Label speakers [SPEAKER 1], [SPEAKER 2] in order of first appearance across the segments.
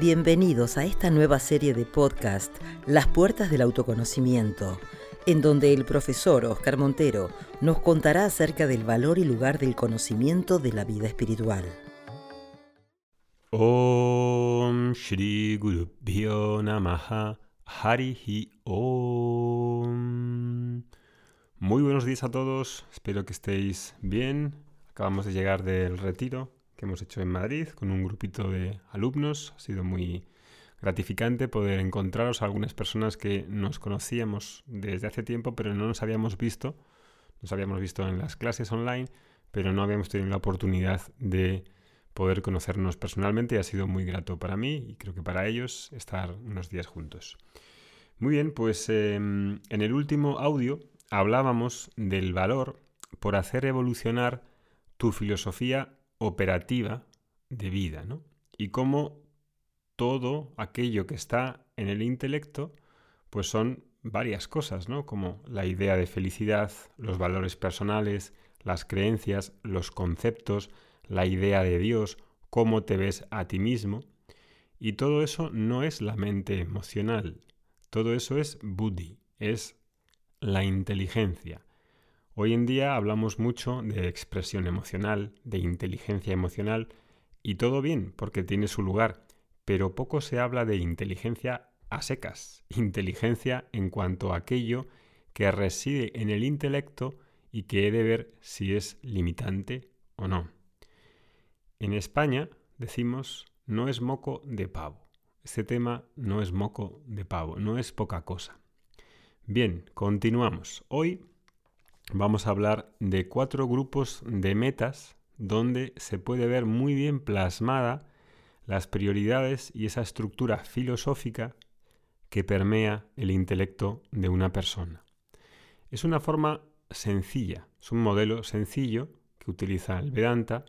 [SPEAKER 1] Bienvenidos a esta nueva serie de podcast, Las Puertas del Autoconocimiento, en donde el profesor Oscar Montero nos contará acerca del valor y lugar del conocimiento de la vida espiritual.
[SPEAKER 2] Om Shri Guru Namaha Harihi Om. Muy buenos días a todos, espero que estéis bien. Acabamos de llegar del retiro que hemos hecho en Madrid con un grupito de alumnos. Ha sido muy gratificante poder encontraros a algunas personas que nos conocíamos desde hace tiempo, pero no nos habíamos visto. Nos habíamos visto en las clases online, pero no habíamos tenido la oportunidad de poder conocernos personalmente ha sido muy grato para mí y creo que para ellos estar unos días juntos. Muy bien, pues em, en el último audio hablábamos del valor por hacer evolucionar tu filosofía operativa de vida, ¿no? Y cómo todo aquello que está en el intelecto, pues son varias cosas, ¿no? Como la idea de felicidad, los valores personales, las creencias, los conceptos, la idea de Dios, cómo te ves a ti mismo. Y todo eso no es la mente emocional, todo eso es buddhi, es la inteligencia, Hoy en día hablamos mucho de expresión emocional, de inteligencia emocional, y todo bien, porque tiene su lugar, pero poco se habla de inteligencia a secas, inteligencia en cuanto a aquello que reside en el intelecto y que he de ver si es limitante o no. En España decimos no es moco de pavo. Este tema no es moco de pavo, no es poca cosa. Bien, continuamos. Hoy vamos a hablar de cuatro grupos de metas donde se puede ver muy bien plasmada las prioridades y esa estructura filosófica que permea el intelecto de una persona. Es una forma sencilla, es un modelo sencillo que utiliza el Vedanta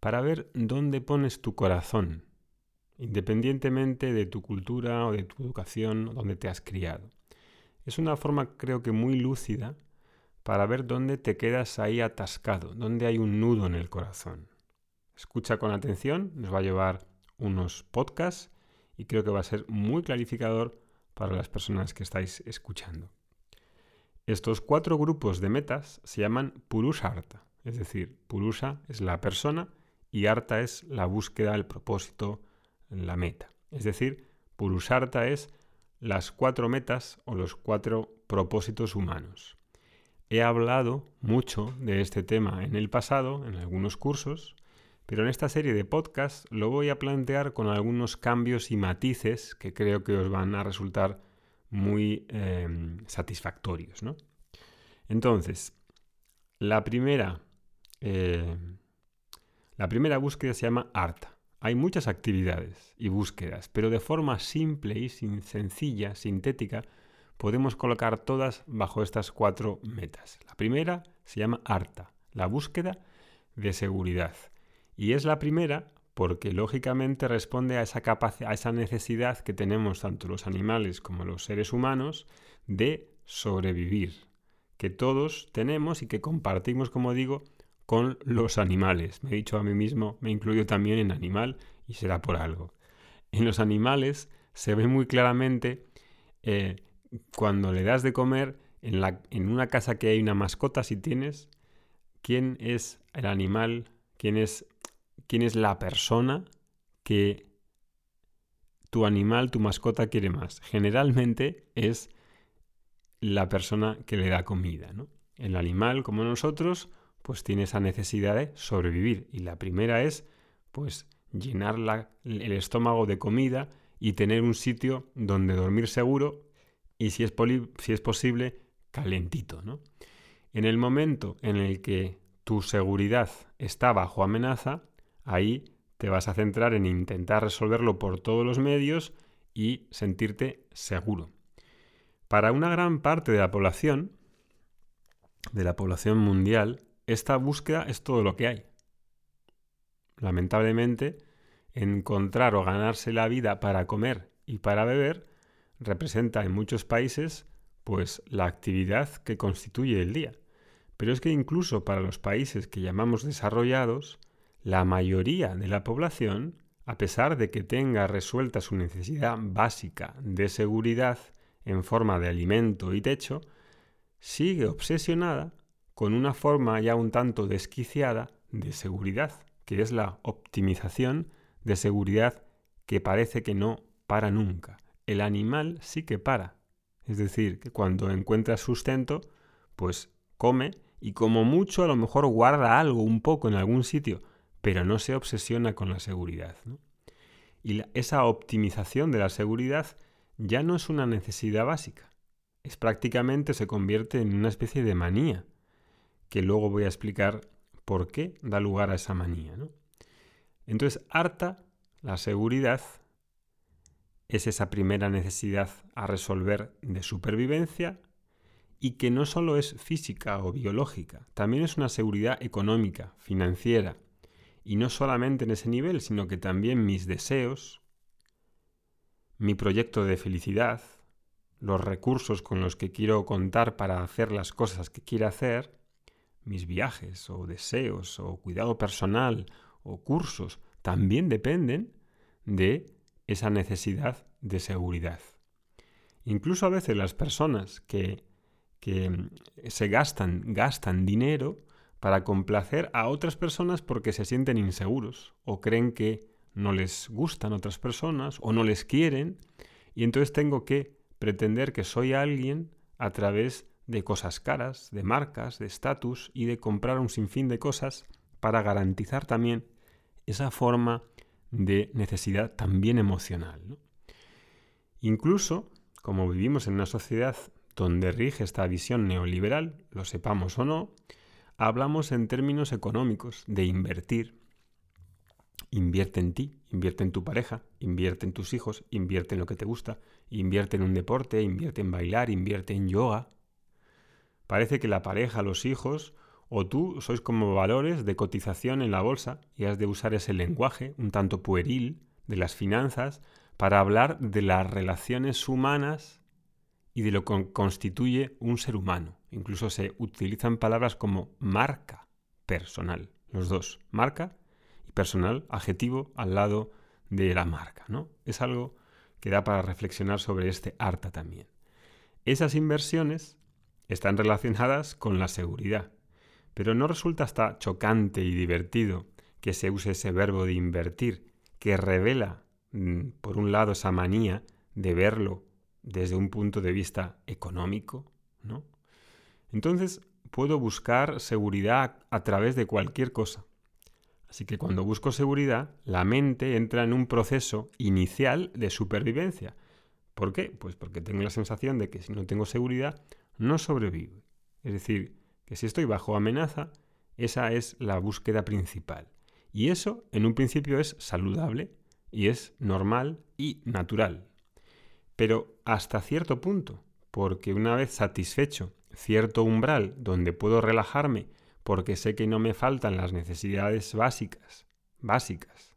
[SPEAKER 2] para ver dónde pones tu corazón, independientemente de tu cultura o de tu educación, donde te has criado. Es una forma creo que muy lúcida para ver dónde te quedas ahí atascado, dónde hay un nudo en el corazón. Escucha con atención, nos va a llevar unos podcasts y creo que va a ser muy clarificador para las personas que estáis escuchando. Estos cuatro grupos de metas se llaman Purusharta, es decir, Purusha es la persona y Arta es la búsqueda, el propósito, la meta. Es decir, Purusharta es las cuatro metas o los cuatro propósitos humanos. He hablado mucho de este tema en el pasado, en algunos cursos, pero en esta serie de podcasts lo voy a plantear con algunos cambios y matices que creo que os van a resultar muy em, satisfactorios. Entonces, la primera, eh, la primera búsqueda se llama ARTA. Hay muchas actividades y búsquedas, pero de forma simple y sencilla, sintética, podemos colocar todas bajo estas cuatro metas. La primera se llama ARTA, la búsqueda de seguridad. Y es la primera porque lógicamente responde a esa, a esa necesidad que tenemos tanto los animales como los seres humanos de sobrevivir, que todos tenemos y que compartimos, como digo, con los animales. Me he dicho a mí mismo, me incluyo también en animal y será por algo. En los animales se ve muy claramente eh, cuando le das de comer, en, la, en una casa que hay una mascota, si tienes, quién es el animal, quién es, quién es la persona que tu animal, tu mascota quiere más. Generalmente es la persona que le da comida. ¿no? El animal, como nosotros, pues tiene esa necesidad de sobrevivir. Y la primera es, pues, llenar el estómago de comida y tener un sitio donde dormir seguro y si es, si es posible, calentito. ¿no? En el momento en el que tu seguridad está bajo amenaza, ahí te vas a centrar en intentar resolverlo por todos los medios y sentirte seguro. Para una gran parte de la población, de la población mundial, esta búsqueda es todo lo que hay. Lamentablemente, encontrar o ganarse la vida para comer y para beber representa en muchos países pues la actividad que constituye el día. Pero es que incluso para los países que llamamos desarrollados, la mayoría de la población a pesar de que tenga resuelta su necesidad básica de seguridad en forma de alimento y techo, sigue obsesionada con una forma ya un tanto desquiciada de seguridad, que es la optimización de seguridad que parece que no para nunca. El animal sí que para. Es decir, que cuando encuentra sustento, pues come y como mucho a lo mejor guarda algo un poco en algún sitio, pero no se obsesiona con la seguridad. Y esa optimización de la seguridad ya no es una necesidad básica. Es prácticamente se convierte en una especie de manía, que luego voy a explicar por qué da lugar a esa manía. Entonces, harta la seguridad es esa primera necesidad a resolver de supervivencia y que no solo es física o biológica, también es una seguridad económica, financiera, y no solamente en ese nivel, sino que también mis deseos, mi proyecto de felicidad, los recursos con los que quiero contar para hacer las cosas que quiero hacer, mis viajes o deseos o cuidado personal o cursos, también dependen de esa necesidad de seguridad. Incluso a veces las personas que, que se gastan, gastan dinero para complacer a otras personas porque se sienten inseguros o creen que no les gustan otras personas o no les quieren y entonces tengo que pretender que soy alguien a través de cosas caras, de marcas, de estatus y de comprar un sinfín de cosas para garantizar también esa forma de necesidad también emocional. Incluso, como vivimos en una sociedad donde rige esta visión neoliberal, lo sepamos o no, hablamos en términos económicos de invertir. Invierte en ti, invierte en tu pareja, invierte en tus hijos, invierte en lo que te gusta, invierte en un deporte, invierte en bailar, invierte en yoga. Parece que la pareja, los hijos o tú sois como valores de cotización en la bolsa y has de usar ese lenguaje un tanto pueril de las finanzas para hablar de las relaciones humanas y de lo que constituye un ser humano. Incluso se utilizan palabras como marca personal, los dos, marca y personal, adjetivo al lado de la marca, ¿no? Es algo que da para reflexionar sobre este harta también. Esas inversiones están relacionadas con la seguridad, pero no resulta hasta chocante y divertido que se use ese verbo de invertir, que revela, mm, por un lado, esa manía de verlo desde un punto de vista económico, ¿no? Entonces, puedo buscar seguridad a través de cualquier cosa. Así que cuando busco seguridad, la mente entra en un proceso inicial de supervivencia. ¿Por qué? Pues porque tengo la sensación de que si no tengo seguridad, no sobrevivo. Es decir, que si estoy bajo amenaza, esa es la búsqueda principal. Y eso, en un principio, es saludable y es normal y natural. Pero hasta cierto punto, porque una vez satisfecho cierto umbral donde puedo relajarme porque sé que no me faltan las necesidades básicas, básicas,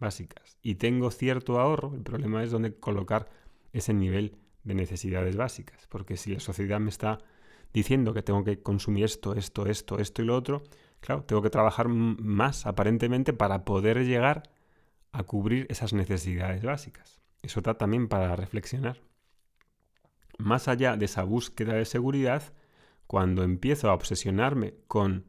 [SPEAKER 2] básicas, y tengo cierto ahorro, el problema es dónde colocar ese nivel de necesidades básicas, porque si la sociedad me está diciendo que tengo que consumir esto, esto, esto, esto y lo otro, claro, tengo que trabajar más aparentemente para poder llegar a cubrir esas necesidades básicas. Eso está también para reflexionar. Más allá de esa búsqueda de seguridad, cuando empiezo a obsesionarme con,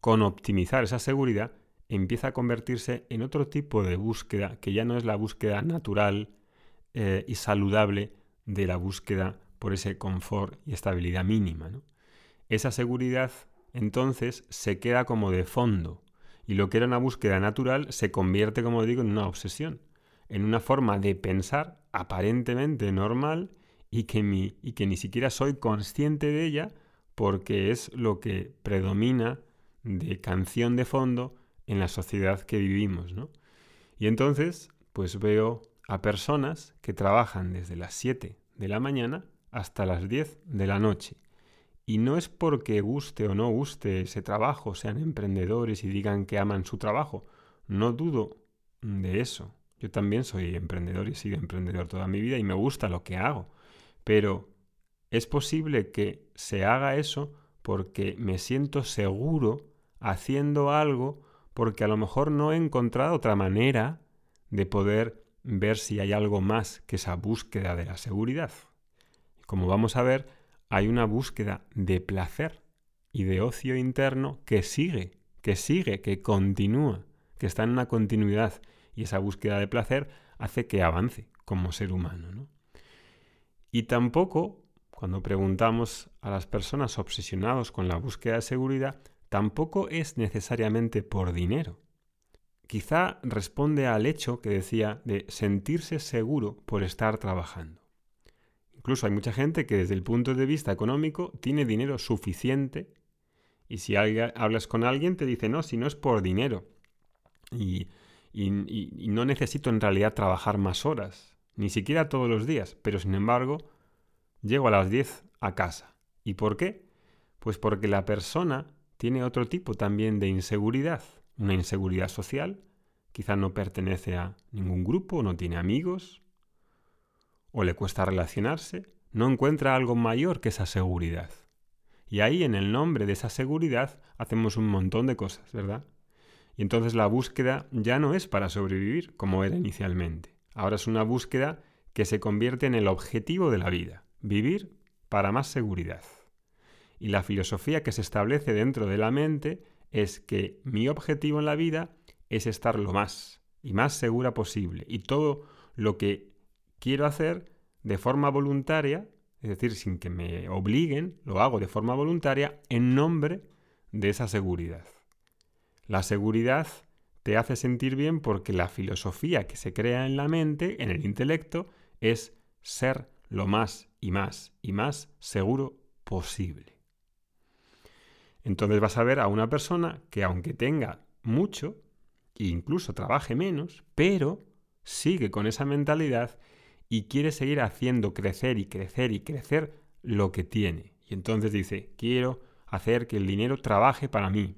[SPEAKER 2] con optimizar esa seguridad, empieza a convertirse en otro tipo de búsqueda que ya no es la búsqueda natural eh, y saludable de la búsqueda por ese confort y estabilidad mínima. Esa seguridad entonces se queda como de fondo y lo que era una búsqueda natural se convierte, como digo, en una obsesión, en una forma de pensar aparentemente normal y que, y que ni siquiera soy consciente de ella porque es lo que predomina de canción de fondo en la sociedad que vivimos. Y entonces, pues veo a personas que trabajan desde las 7 de la mañana hasta las 10 de la noche. Y no es porque guste o no guste ese trabajo, sean emprendedores y digan que aman su trabajo. No dudo de eso. Yo también soy emprendedor y he sido emprendedor toda mi vida y me gusta lo que hago. Pero es posible que se haga eso porque me siento seguro haciendo algo porque a lo mejor no he encontrado otra manera de poder ver si hay algo más que esa búsqueda de la seguridad. Como vamos a ver, hay una búsqueda de placer y de ocio interno que sigue, que sigue, que continúa, que está en una continuidad y esa búsqueda de placer hace que avance como ser humano. Y tampoco, cuando preguntamos a las personas obsesionadas con la búsqueda de seguridad, tampoco es necesariamente por dinero. Quizá responde al hecho que decía de sentirse seguro por estar trabajando. Incluso hay mucha gente que desde el punto de vista económico tiene dinero suficiente y si hablas con alguien te dice, no, si no es por dinero. Y, y no necesito en realidad trabajar más horas, ni siquiera todos los días, pero sin embargo llego a las 10 a casa. ¿Y por qué? Pues porque la persona tiene otro tipo también de inseguridad una inseguridad social, quizá no pertenece a ningún grupo, no tiene amigos, o le cuesta relacionarse, no encuentra algo mayor que esa seguridad. Y ahí, en el nombre de esa seguridad, hacemos un montón de cosas, ¿verdad? Y entonces la búsqueda ya no es para sobrevivir como era inicialmente. Ahora es una búsqueda que se convierte en el objetivo de la vida, vivir para más seguridad. Y la filosofía que se establece dentro de la mente es que mi objetivo en la vida es estar lo más y más segura posible. Y todo lo que quiero hacer de forma voluntaria, es decir, sin que me obliguen, lo hago de forma voluntaria en nombre de esa seguridad. La seguridad te hace sentir bien porque la filosofía que se crea en la mente, en el intelecto, es ser lo más y más y más seguro posible. Entonces vas a ver a una persona que aunque tenga mucho, incluso trabaje menos, pero sigue con esa mentalidad y quiere seguir haciendo crecer y crecer y crecer lo que tiene. Y entonces dice, quiero hacer que el dinero trabaje para mí,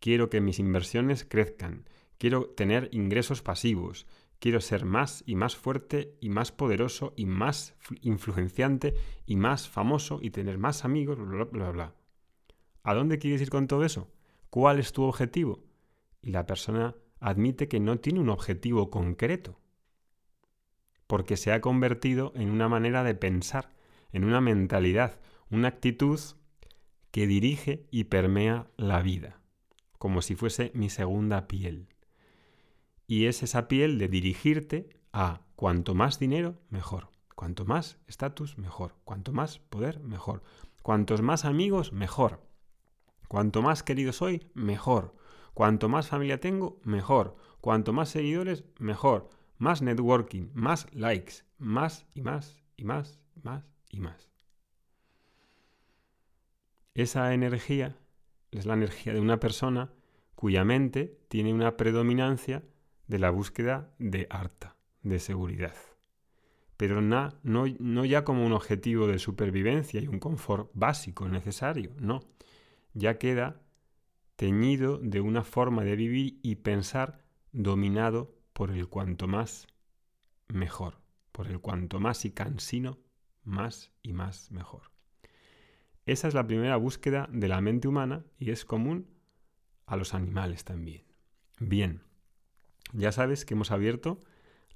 [SPEAKER 2] quiero que mis inversiones crezcan, quiero tener ingresos pasivos, quiero ser más y más fuerte y más poderoso y más influenciante y más famoso y tener más amigos, bla, bla, bla. ¿A dónde quieres ir con todo eso? ¿Cuál es tu objetivo? Y la persona admite que no tiene un objetivo concreto, porque se ha convertido en una manera de pensar, en una mentalidad, una actitud que dirige y permea la vida, como si fuese mi segunda piel. Y es esa piel de dirigirte a cuanto más dinero, mejor. Cuanto más estatus, mejor. Cuanto más poder, mejor. Cuantos más amigos, mejor. Cuanto más querido soy, mejor. Cuanto más familia tengo, mejor. Cuanto más seguidores, mejor. Más networking, más likes, más y más y más y más y más. Esa energía es la energía de una persona cuya mente tiene una predominancia de la búsqueda de harta, de seguridad. Pero no, no ya como un objetivo de supervivencia y un confort básico necesario, no ya queda teñido de una forma de vivir y pensar dominado por el cuanto más mejor, por el cuanto más y cansino, más y más mejor. Esa es la primera búsqueda de la mente humana y es común a los animales también. Bien, ya sabes que hemos abierto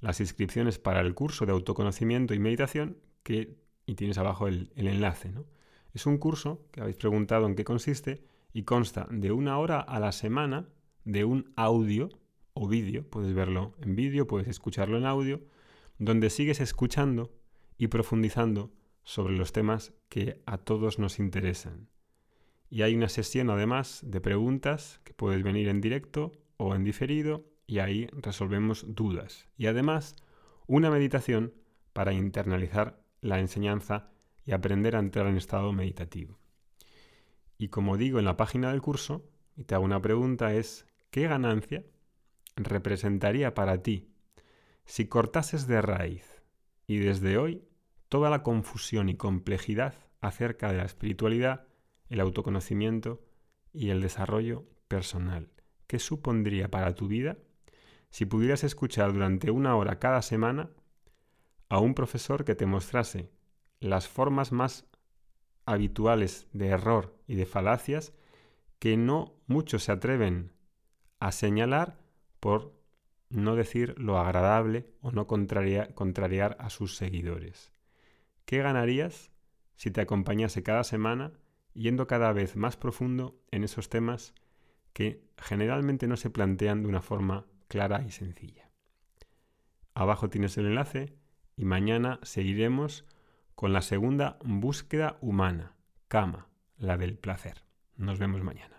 [SPEAKER 2] las inscripciones para el curso de autoconocimiento y meditación que, y tienes abajo el, el enlace, ¿no? Es un curso que habéis preguntado en qué consiste y consta de una hora a la semana de un audio o vídeo, puedes verlo en vídeo, puedes escucharlo en audio, donde sigues escuchando y profundizando sobre los temas que a todos nos interesan. Y hay una sesión además de preguntas que puedes venir en directo o en diferido y ahí resolvemos dudas. Y además una meditación para internalizar la enseñanza y aprender a entrar en estado meditativo. Y como digo en la página del curso, y te hago una pregunta, es ¿qué ganancia representaría para ti si cortases de raíz y desde hoy toda la confusión y complejidad acerca de la espiritualidad, el autoconocimiento y el desarrollo personal? ¿Qué supondría para tu vida si pudieras escuchar durante una hora cada semana a un profesor que te mostrase las formas más habituales de error y de falacias que no muchos se atreven a señalar por no decir lo agradable o no contrariar a sus seguidores. ¿Qué ganarías si te acompañase cada semana yendo cada vez más profundo en esos temas que generalmente no se plantean de una forma clara y sencilla? Abajo tienes el enlace y mañana seguiremos con la segunda búsqueda humana, Kama, la del placer. Nos vemos mañana.